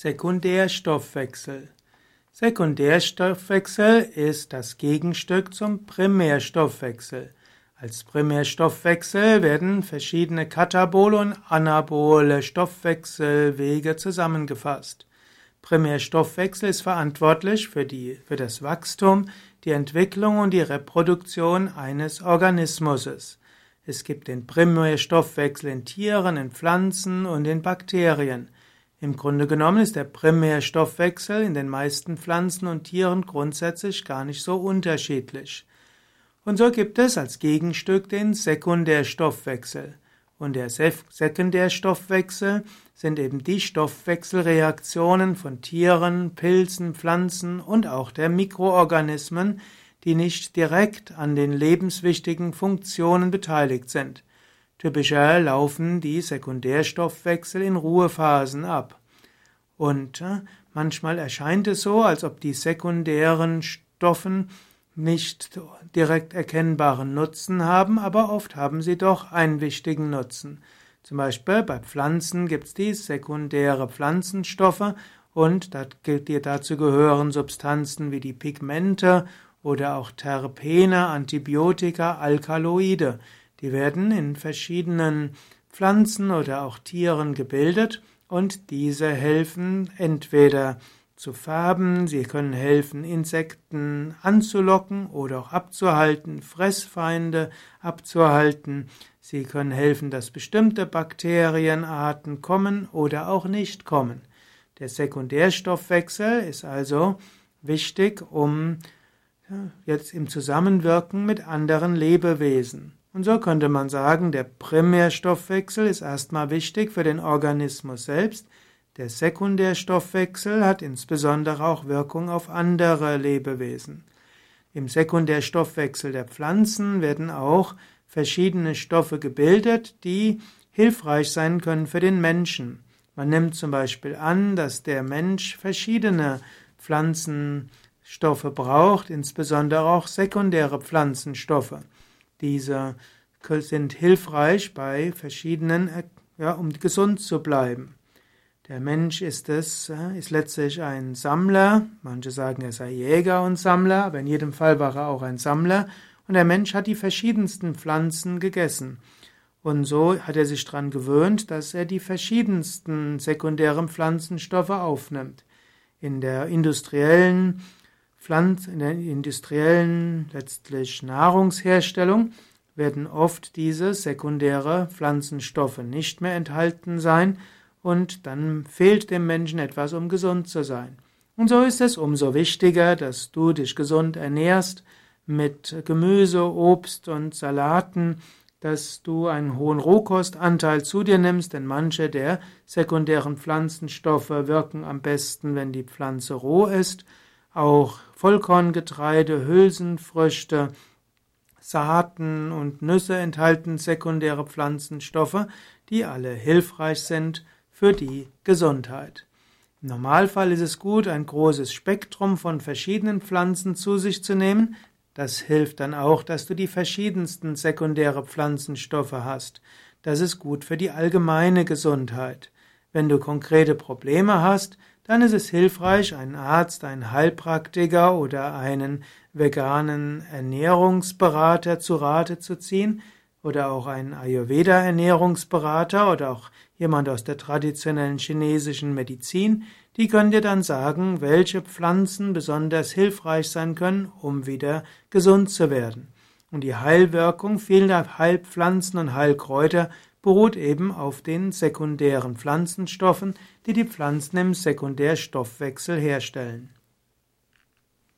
Sekundärstoffwechsel. Sekundärstoffwechsel ist das Gegenstück zum Primärstoffwechsel. Als Primärstoffwechsel werden verschiedene katabole und anabole Stoffwechselwege zusammengefasst. Primärstoffwechsel ist verantwortlich für, die, für das Wachstum, die Entwicklung und die Reproduktion eines Organismus. Es gibt den Primärstoffwechsel in Tieren, in Pflanzen und in Bakterien. Im Grunde genommen ist der Primärstoffwechsel in den meisten Pflanzen und Tieren grundsätzlich gar nicht so unterschiedlich. Und so gibt es als Gegenstück den Sekundärstoffwechsel. Und der Sekundärstoffwechsel sind eben die Stoffwechselreaktionen von Tieren, Pilzen, Pflanzen und auch der Mikroorganismen, die nicht direkt an den lebenswichtigen Funktionen beteiligt sind. Typischer laufen die Sekundärstoffwechsel in Ruhephasen ab. Und äh, manchmal erscheint es so, als ob die sekundären Stoffen nicht direkt erkennbaren Nutzen haben, aber oft haben sie doch einen wichtigen Nutzen. Zum Beispiel bei Pflanzen gibt es die sekundäre Pflanzenstoffe und dazu gehören Substanzen wie die Pigmente oder auch Terpene, Antibiotika, Alkaloide. Die werden in verschiedenen Pflanzen oder auch Tieren gebildet und diese helfen entweder zu färben, sie können helfen, Insekten anzulocken oder auch abzuhalten, Fressfeinde abzuhalten, sie können helfen, dass bestimmte Bakterienarten kommen oder auch nicht kommen. Der Sekundärstoffwechsel ist also wichtig, um jetzt im Zusammenwirken mit anderen Lebewesen. Und so könnte man sagen, der Primärstoffwechsel ist erstmal wichtig für den Organismus selbst, der Sekundärstoffwechsel hat insbesondere auch Wirkung auf andere Lebewesen. Im Sekundärstoffwechsel der Pflanzen werden auch verschiedene Stoffe gebildet, die hilfreich sein können für den Menschen. Man nimmt zum Beispiel an, dass der Mensch verschiedene Pflanzenstoffe braucht, insbesondere auch sekundäre Pflanzenstoffe. Diese sind hilfreich bei verschiedenen, ja, um gesund zu bleiben. Der Mensch ist es, äh, ist letztlich ein Sammler. Manche sagen, er sei Jäger und Sammler, aber in jedem Fall war er auch ein Sammler. Und der Mensch hat die verschiedensten Pflanzen gegessen. Und so hat er sich daran gewöhnt, dass er die verschiedensten sekundären Pflanzenstoffe aufnimmt. In der industriellen Pflanz, in der industriellen letztlich Nahrungsherstellung werden oft diese sekundäre Pflanzenstoffe nicht mehr enthalten sein und dann fehlt dem Menschen etwas, um gesund zu sein. Und so ist es umso wichtiger, dass du dich gesund ernährst mit Gemüse, Obst und Salaten, dass du einen hohen Rohkostanteil zu dir nimmst, denn manche der sekundären Pflanzenstoffe wirken am besten, wenn die Pflanze roh ist. Auch Vollkorngetreide, Hülsenfrüchte, Saaten und Nüsse enthalten sekundäre Pflanzenstoffe, die alle hilfreich sind für die Gesundheit. Im Normalfall ist es gut, ein großes Spektrum von verschiedenen Pflanzen zu sich zu nehmen. Das hilft dann auch, dass du die verschiedensten sekundäre Pflanzenstoffe hast. Das ist gut für die allgemeine Gesundheit. Wenn du konkrete Probleme hast, dann ist es hilfreich, einen Arzt, einen Heilpraktiker oder einen veganen Ernährungsberater zu Rate zu ziehen, oder auch ein Ayurveda-Ernährungsberater oder auch jemand aus der traditionellen chinesischen Medizin, die können dir dann sagen, welche Pflanzen besonders hilfreich sein können, um wieder gesund zu werden. Und die Heilwirkung vieler Heilpflanzen und Heilkräuter beruht eben auf den sekundären Pflanzenstoffen, die die Pflanzen im Sekundärstoffwechsel herstellen.